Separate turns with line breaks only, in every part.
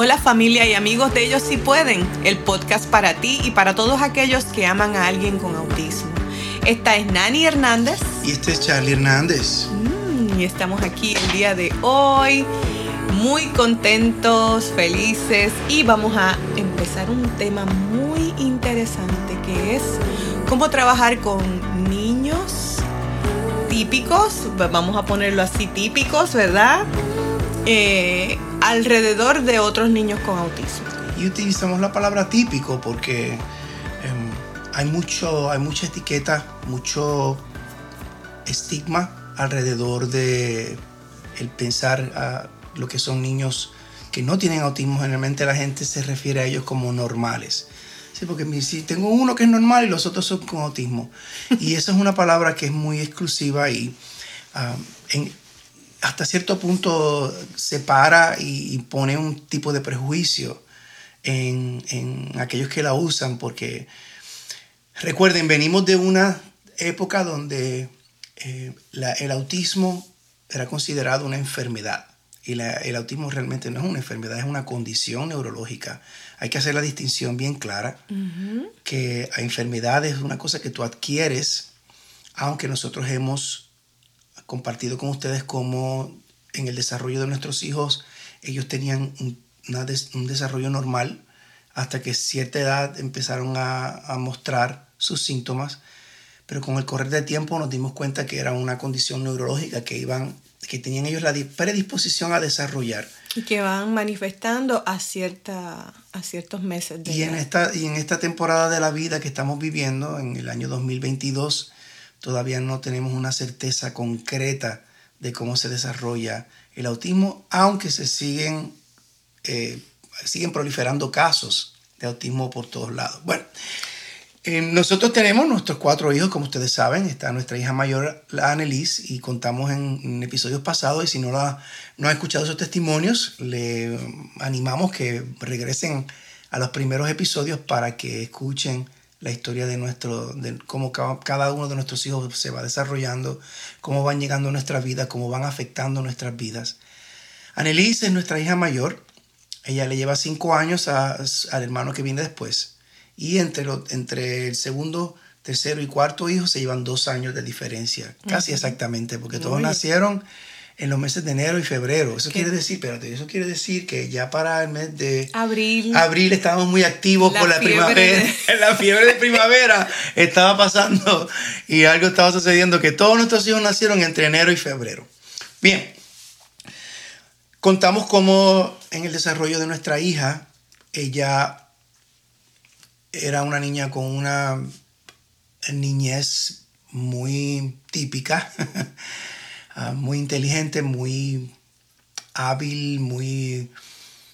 Hola familia y amigos de Ellos Si Pueden, el podcast para ti y para todos aquellos que aman a alguien con autismo. Esta es Nani Hernández.
Y este es Charlie Hernández.
Mm, y estamos aquí el día de hoy, muy contentos, felices y vamos a empezar un tema muy interesante que es cómo trabajar con niños típicos, vamos a ponerlo así, típicos, ¿verdad? Eh, alrededor de otros niños con autismo.
Y utilizamos la palabra típico porque em, hay, mucho, hay mucha etiqueta, mucho estigma alrededor de el pensar a lo que son niños que no tienen autismo. Generalmente la gente se refiere a ellos como normales. Sí, porque si tengo uno que es normal y los otros son con autismo. Y esa es una palabra que es muy exclusiva y en, hasta cierto punto separa y, pone un tipo de prejuicio en, aquellos que la usan, porque recuerden, venimos de una época donde eh, el autismo era considerado una enfermedad. Y el autismo realmente no es una enfermedad, es una condición neurológica. Hay que hacer la distinción bien clara, que la enfermedad es una cosa que tú adquieres, aunque nosotros hemos compartido con ustedes cómo en el desarrollo de nuestros hijos ellos tenían un, desarrollo normal hasta que cierta edad empezaron a, mostrar sus síntomas, pero con el correr del tiempo nos dimos cuenta que era una condición neurológica que iban que tenían ellos la predisposición a desarrollar.
Y que van manifestando a, cierta, a ciertos meses
de y En esta, y en esta temporada de la vida que estamos viviendo, en el año 2022, todavía no tenemos una certeza concreta de cómo se desarrolla el autismo, aunque se siguen, eh, siguen proliferando casos de autismo por todos lados. Bueno, eh, nosotros tenemos nuestros cuatro hijos, como ustedes saben, está nuestra hija mayor, la Annelise, y contamos en, episodios pasados, y si no, la, no ha escuchado esos testimonios, le animamos que regresen a los primeros episodios para que escuchen la historia de nuestro, de cómo cada uno de nuestros hijos se va desarrollando, cómo van llegando a nuestra vida, cómo van afectando nuestras vidas. Annelise es nuestra hija mayor. Ella le lleva cinco años al hermano que viene después. Y entre, lo, entre el segundo, tercero y cuarto hijo se llevan dos años de diferencia, casi exactamente, porque todos nacieron en los meses de enero y febrero. Eso quiere decir, espérate, eso quiere decir que ya para el mes de
abril,
abril estábamos muy activos con la primavera. la fiebre de primavera estaba pasando y algo estaba sucediendo que todos nuestros hijos nacieron entre enero y febrero. Bien, contamos cómo en el desarrollo de nuestra hija, ella era una niña con una niñez muy típica. Ah, muy inteligente, muy hábil, muy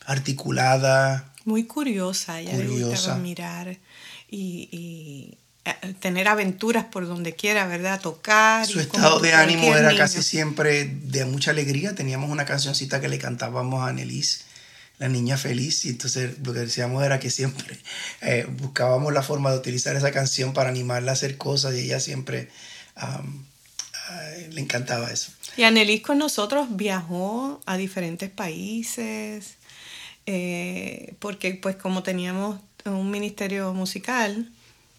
articulada.
Muy curiosa, ella curiosa. le gustaba mirar y, eh, tener aventuras por donde quiera, ¿verdad? Tocar.
Su estado de ánimo era casi siempre de mucha alegría. Teníamos una cancioncita que le cantábamos a Annelise, la niña feliz, y entonces lo que decíamos era que siempre eh, buscábamos la forma de utilizar esa canción para animarla a hacer cosas y ella siempre le encantaba eso.
Y Anelis con nosotros viajó a diferentes países, eh, porque pues como teníamos un ministerio musical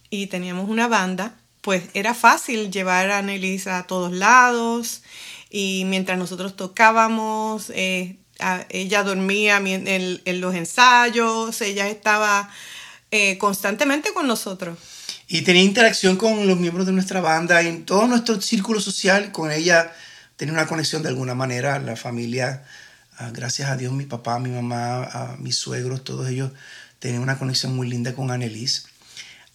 y teníamos una banda, pues era fácil llevar a Anelis a todos lados y mientras nosotros tocábamos, eh, ella dormía en, en, los ensayos, ella estaba eh, constantemente con nosotros.
Y tenía interacción con los miembros de nuestra banda y en todo nuestro círculo social, con ella tenía una conexión de alguna manera. La familia, ah, gracias a Dios, mi papá, mi mamá, mis suegros, todos ellos tenían una conexión muy linda con Annelise.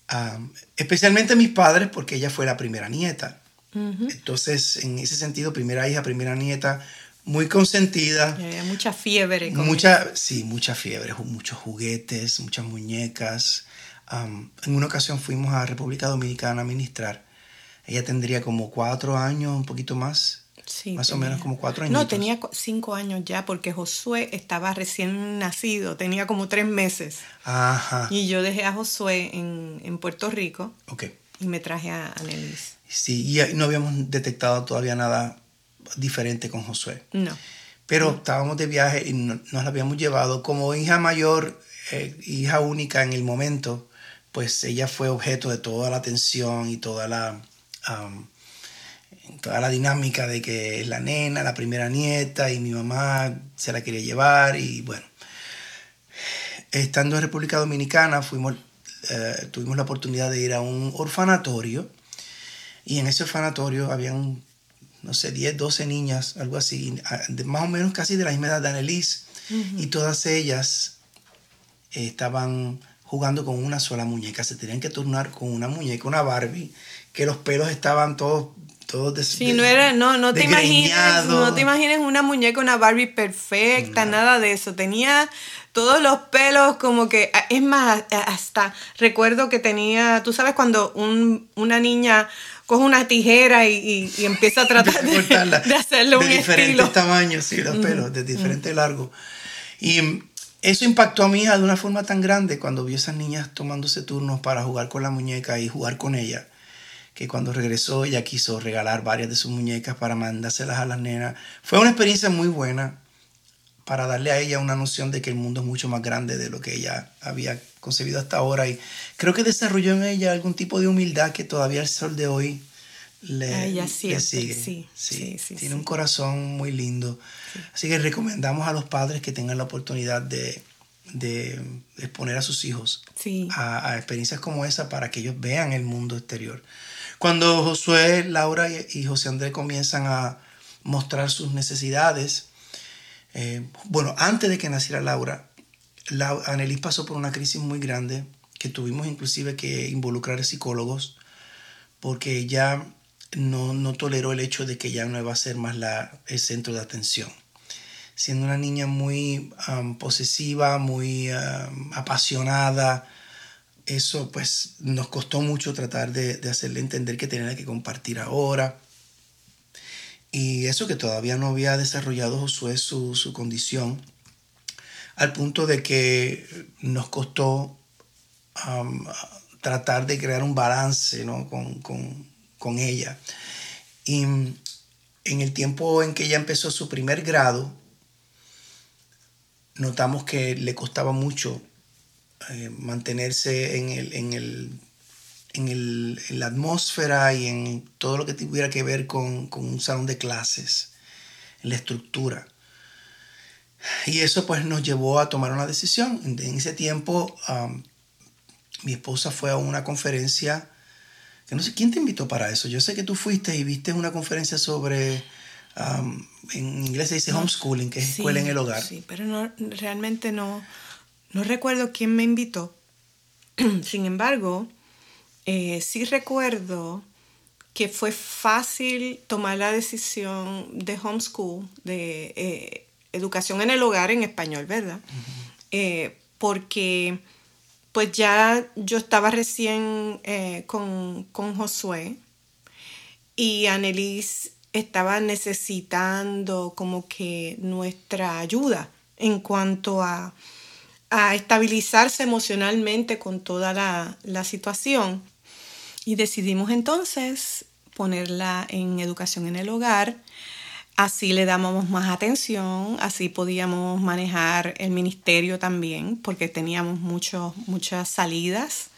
Ah, especialmente mis padres, porque ella fue la primera nieta. Entonces, en ese sentido, primera hija, primera nieta, muy consentida.
había mucha fiebre.
mucha, sí, mucha fiebre, muchos juguetes, muchas muñecas en una ocasión fuimos a República Dominicana a ministrar. Ella tendría como cuatro años, un poquito más. Sí, más o menos como cuatro años.
No, tenía cinco años ya porque Josué estaba recién nacido, tenía como tres meses. Ajá. Y yo dejé a Josué en, en Puerto Rico.
Ok.
Y me traje a Annelise.
Sí, y no habíamos detectado todavía nada diferente con Josué.
No.
pero estábamos de viaje y nos la habíamos llevado. Como hija mayor, eh, hija única en el momento, pues ella fue objeto de toda la atención y toda la, toda la dinámica de que es la nena, la primera nieta y mi mamá se la quería llevar y bueno. Estando en República Dominicana fuimos, eh, tuvimos la oportunidad de ir a un orfanatorio y en ese orfanatorio habían, no sé, 10, 12 niñas, algo así, más o menos casi de la misma edad de Annelise, y todas ellas estaban jugando con una sola muñeca, se tenían que turnar con una muñeca, una Barbie, que los pelos estaban todos todos
de, sí, no era, no, no te imagines, no te imagines una muñeca, una Barbie perfecta, nada de eso. Tenía todos los pelos como que, es más, hasta recuerdo que tenía, tú sabes cuando un, una niña coge una tijera y, y, empieza a tratar de, de, hacerle un
de diferentes tamaños, sí, los pelos, de diferente largo. Y eso impactó a mi hija de una forma tan grande cuando vio esas niñas tomándose turnos para jugar con la muñeca y jugar con ella, que cuando regresó ella quiso regalar varias de sus muñecas para mandárselas a las nenas. Fue una experiencia muy buena para darle a ella una noción de que el mundo es mucho más grande de lo que ella había concebido hasta ahora y creo que desarrolló en ella algún tipo de humildad que todavía el sol de hoy le, sigue. Sí, sí, sí, Tiene un corazón muy lindo. Así que recomendamos a los padres que tengan la oportunidad de, de exponer a sus hijos a, a, experiencias como esa para que ellos vean el mundo exterior. Cuando Josué, Laura y José Andrés comienzan a mostrar sus necesidades, eh, bueno, antes de que naciera Laura, la, Annelies pasó por una crisis muy grande que tuvimos inclusive que involucrar a psicólogos porque ella no, no toleró el hecho de que ya no iba a ser más la, el centro de atención. Siendo una niña muy posesiva, muy apasionada, eso pues nos costó mucho tratar de, de hacerle entender que tenía que compartir ahora y eso que todavía no había desarrollado Josué su, su condición, al punto de que nos costó tratar de crear un balance ¿no? con, con, con, ella. Y en el tiempo en que ella empezó su primer grado, notamos que le costaba mucho eh, mantenerse en el, en el en, el, en, la atmósfera y en todo lo que tuviera que ver con, con, un salón de clases, en la estructura. Y eso pues nos llevó a tomar una decisión. En ese tiempo mi esposa fue a una conferencia, que no sé quién te invitó para eso. Yo sé que tú fuiste y viste una conferencia sobre, um, en inglés se dice homeschooling, que es escuela en el hogar.
Sí, pero no, realmente no, no recuerdo quién me invitó. Sin embargo, eh, sí recuerdo que fue fácil tomar la decisión de homeschool, de eh, educación en el hogar en español, ¿verdad? Eh, porque pues ya yo estaba recién con, con, Josué y Annelise estaba necesitando como que nuestra ayuda en cuanto a, a estabilizarse emocionalmente con toda la, la situación. Y decidimos entonces ponerla en educación en el hogar. Así le dábamos más atención, así podíamos manejar el ministerio también, porque teníamos muchos muchas salidas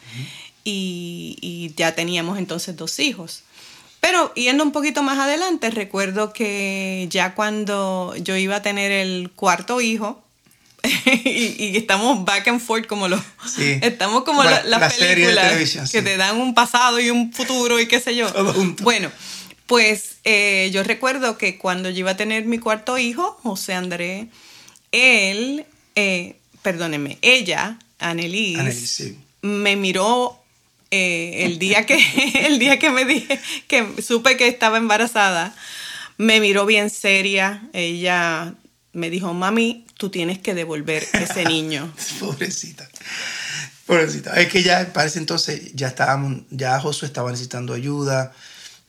y, y ya teníamos entonces dos hijos. Pero yendo un poquito más adelante, recuerdo que ya cuando yo iba a tener el cuarto hijo, y, estamos back and forth como los estamos como las la películas que te dan un pasado y un futuro y qué sé yo. Bueno pues eh, yo recuerdo que cuando yo iba a tener mi cuarto hijo José André él eh, perdónenme ella Annelise, me miró eh, el día que el día que me dije que supe que estaba embarazada me miró bien seria ella me dijo mami tú tienes que devolver ese niño.
Pobrecita. Pobrecita. Es que ya parece entonces ya estábamos, ya Josué estaba necesitando ayuda.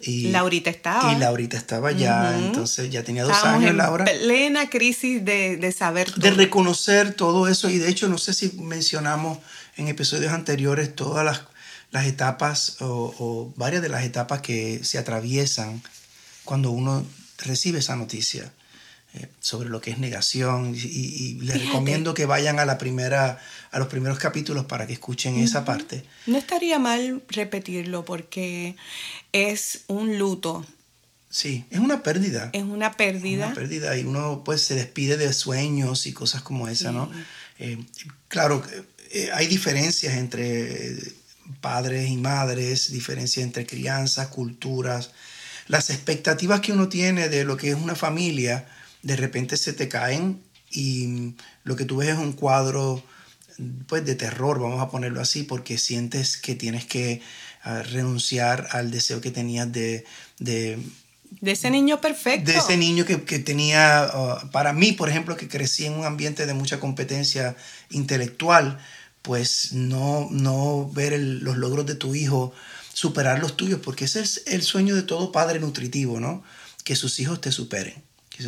Y,
Laurita estaba.
Y Laurita estaba ya, entonces ya tenía dos años en Laura.
Plena crisis de, de saber
De reconocer todo eso. Y de hecho, no sé si mencionamos en episodios anteriores todas las, las etapas o, o, varias de las etapas que se atraviesan cuando uno recibe esa noticia. Eh, sobre lo que es negación y, les recomiendo que vayan a la primera a los primeros capítulos para que escuchen esa parte.
No estaría mal repetirlo porque es un luto.
Sí, es una pérdida.
Es una pérdida.
Una pérdida y uno pues se despide de sueños y cosas como esa, ¿no? Eh, claro, eh, hay diferencias entre padres y madres, diferencias entre crianzas, culturas. Las expectativas que uno tiene de lo que es una familia de repente se te caen y lo que tú ves es un cuadro pues de terror, vamos a ponerlo así, porque sientes que tienes que ah, renunciar al deseo que tenías de, de
de ese niño perfecto.
De ese niño que, tenía, ah, para mí, por ejemplo, que crecí en un ambiente de mucha competencia intelectual, pues no, no ver los logros de tu hijo, superar los tuyos, porque ese es el sueño de todo padre nutritivo, ¿no? Que sus hijos te superen. Que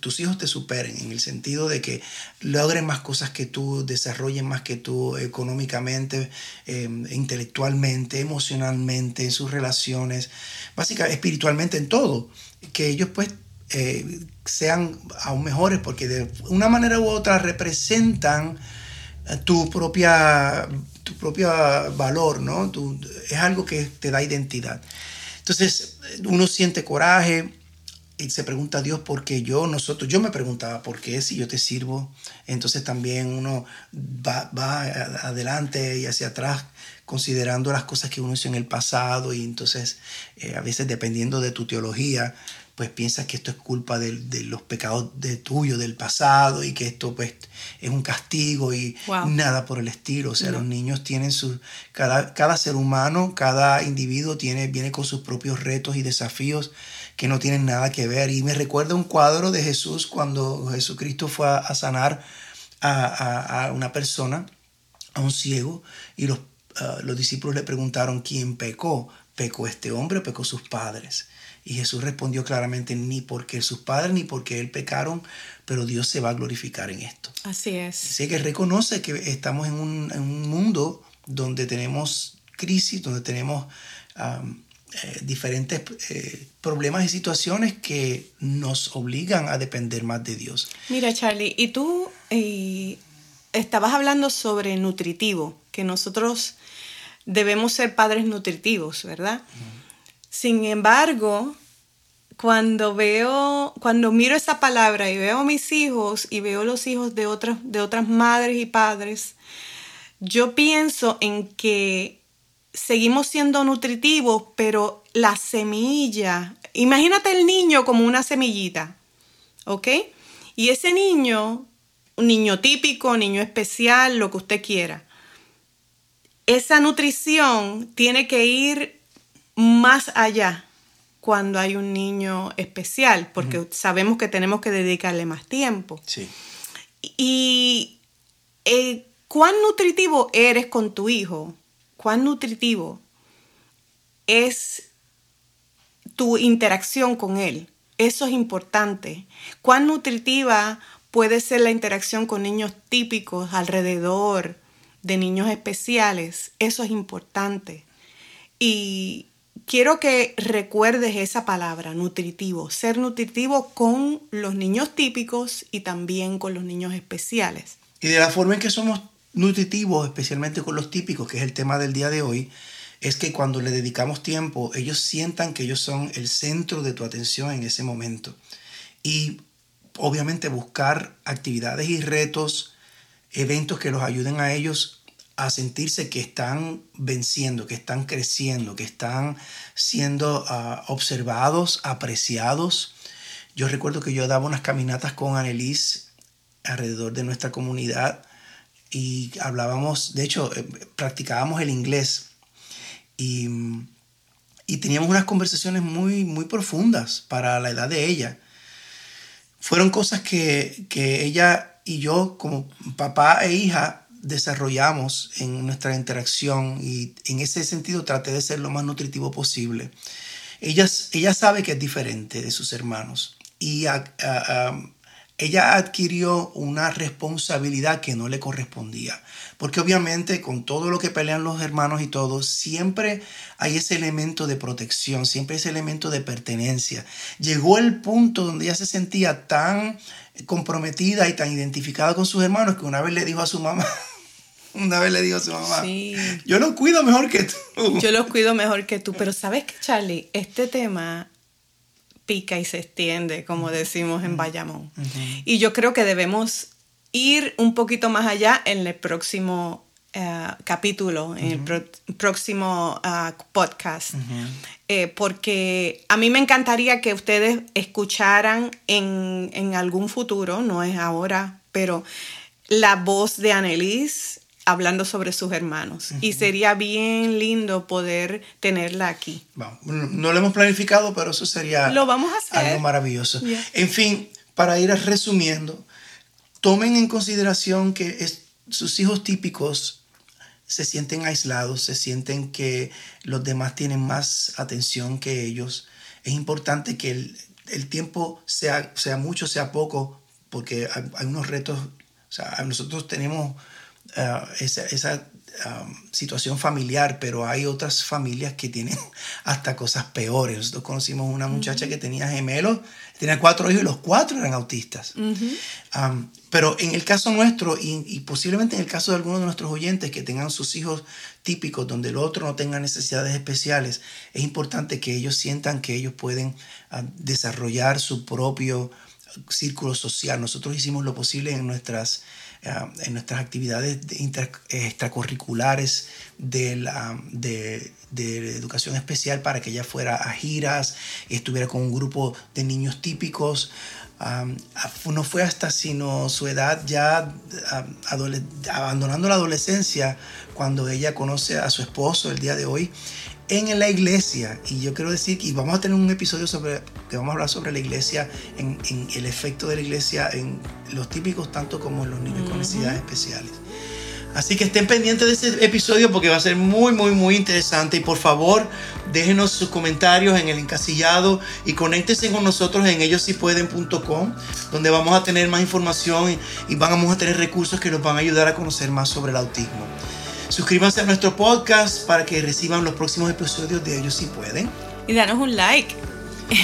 tus hijos te superen en el sentido de que logren más cosas que tú, desarrollen más que tú económicamente, em, intelectualmente, emocionalmente, en sus relaciones, básicamente espiritualmente en todo. Que ellos pues eh, sean aún mejores porque de una manera u otra representan eh, tu propia, tu propia valor, ¿no? es algo que te da identidad. Entonces uno siente coraje, y se pregunta a Dios por qué yo, nosotros, yo me preguntaba por qué si yo te sirvo, entonces también uno va, va, adelante y hacia atrás considerando las cosas que uno hizo en el pasado y entonces eh, a veces dependiendo de tu teología, pues piensas que esto es culpa de, de, los pecados de tuyo, del pasado, y que esto pues es un castigo y nada por el estilo. O sea, los niños tienen sus, cada, cada ser humano, cada individuo tiene, viene con sus propios retos y desafíos que no tienen nada que ver. Y me recuerda un cuadro de Jesús cuando Jesucristo fue a, sanar a, una persona, a un ciego, y los, ah, los discípulos le preguntaron quién pecó. ¿Pecó este hombre o pecó sus padres? Y Jesús respondió claramente, ni porque sus padres ni porque él pecaron, pero Dios se va a glorificar en esto.
Así es.
Así que reconoce que estamos en un, en un mundo donde tenemos crisis, donde tenemos eh, diferentes eh, problemas y situaciones que nos obligan a depender más de Dios.
Mira, Charlie, y tú eh, estabas hablando sobre nutritivo, que nosotros debemos ser padres nutritivos, ¿verdad? Sin embargo, cuando veo, cuando miro esa palabra y veo a mis hijos y veo los hijos de otras, de otras madres y padres, yo pienso en que seguimos siendo nutritivos, pero la semilla, imagínate el niño como una semillita, ¿ok? Y ese niño, un niño típico, niño especial, lo que usted quiera, esa nutrición tiene que ir más allá cuando hay un niño especial, porque sabemos que tenemos que dedicarle más tiempo.
Sí.
Y eh, cuán nutritivo eres con tu hijo cuán nutritivo es tu interacción con él. Eso es importante. Cuán nutritiva puede ser la interacción con niños típicos alrededor de niños especiales. Eso es importante. Y quiero que recuerdes esa palabra, nutritivo. Ser nutritivo con los niños típicos y también con los niños especiales.
Y de la forma en que somos nutritivo, especialmente con los típicos, que es el tema del día de hoy, es que cuando le dedicamos tiempo, ellos sientan que ellos son el centro de tu atención en ese momento. Y obviamente buscar actividades y retos, eventos que los ayuden a ellos a sentirse que están venciendo, que están creciendo, que están siendo ah, observados, apreciados. Yo recuerdo que yo daba unas caminatas con Annelise alrededor de nuestra comunidad y hablábamos, de hecho, eh, practicábamos el inglés y, y, teníamos unas conversaciones muy, muy profundas para la edad de ella. Fueron cosas que, que ella y yo, como papá e hija, desarrollamos en nuestra interacción y en ese sentido traté de ser lo más nutritivo posible. Ella, ella sabe que es diferente de sus hermanos y ella adquirió una responsabilidad que no le correspondía. Porque obviamente con todo lo que pelean los hermanos y todo, siempre hay ese elemento de protección, siempre ese elemento de pertenencia. Llegó el punto donde ella se sentía tan comprometida y tan identificada con sus hermanos que una vez le dijo a su mamá, una vez le dijo a su mamá, yo los cuido mejor que tú.
Yo los cuido mejor que tú, pero sabes que Charlie, este tema pica y se extiende, como decimos en Bayamón. Y yo creo que debemos ir un poquito más allá en el próximo eh, capítulo, en el próximo ah, podcast, eh, porque a mí me encantaría que ustedes escucharan en, en, algún futuro, no es ahora, pero la voz de Annelise hablando sobre sus hermanos. Y sería bien lindo poder tenerla aquí.
no lo hemos planificado, pero eso sería
lo vamos a hacer.
algo maravilloso. En fin, para ir resumiendo, tomen en consideración que sus hijos típicos se sienten aislados, se sienten que los demás tienen más atención que ellos. Es importante que el, tiempo sea, sea mucho, sea poco, porque hay, unos retos, o sea, nosotros tenemos eh, esa, esa um, situación familiar, pero hay otras familias que tienen hasta cosas peores. Nosotros conocimos una muchacha que tenía gemelos, tenía cuatro hijos y los cuatro eran autistas. Um, pero en el caso nuestro, y, posiblemente en el caso de algunos de nuestros oyentes que tengan sus hijos típicos, donde el otro no tenga necesidades especiales, es importante que ellos sientan que ellos pueden uh, desarrollar su propio círculo social. Nosotros hicimos lo posible en nuestras eh, en nuestras actividades extracurriculares de, la, de, de, educación especial para que ella fuera a giras y estuviera con un grupo de niños típicos. no fue hasta sino su edad ya abandonando la adolescencia cuando ella conoce a su esposo el día de hoy en la iglesia. Y yo quiero decir, y vamos a tener un episodio sobre, que vamos a hablar sobre la iglesia, en, el efecto de la iglesia en los típicos, tanto como en los niños con necesidades especiales. Así que estén pendientes de ese episodio porque va a ser muy, muy, muy interesante. Y por favor, déjenos sus comentarios en el encasillado y conéctense con nosotros en ellosipueden.com, donde vamos a tener más información y, y vamos a tener recursos que nos van a ayudar a conocer más sobre el autismo. Suscríbanse a nuestro podcast para que reciban los próximos episodios de ellos si pueden.
Y danos un like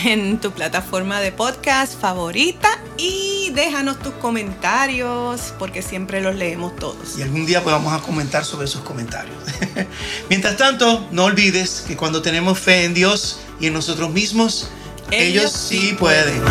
en tu plataforma de podcast favorita y déjanos tus comentarios porque siempre los leemos todos.
Y algún día pues vamos a comentar sobre sus comentarios. Mientras tanto, no olvides que cuando tenemos fe en Dios y en nosotros mismos, ellos, sí pueden.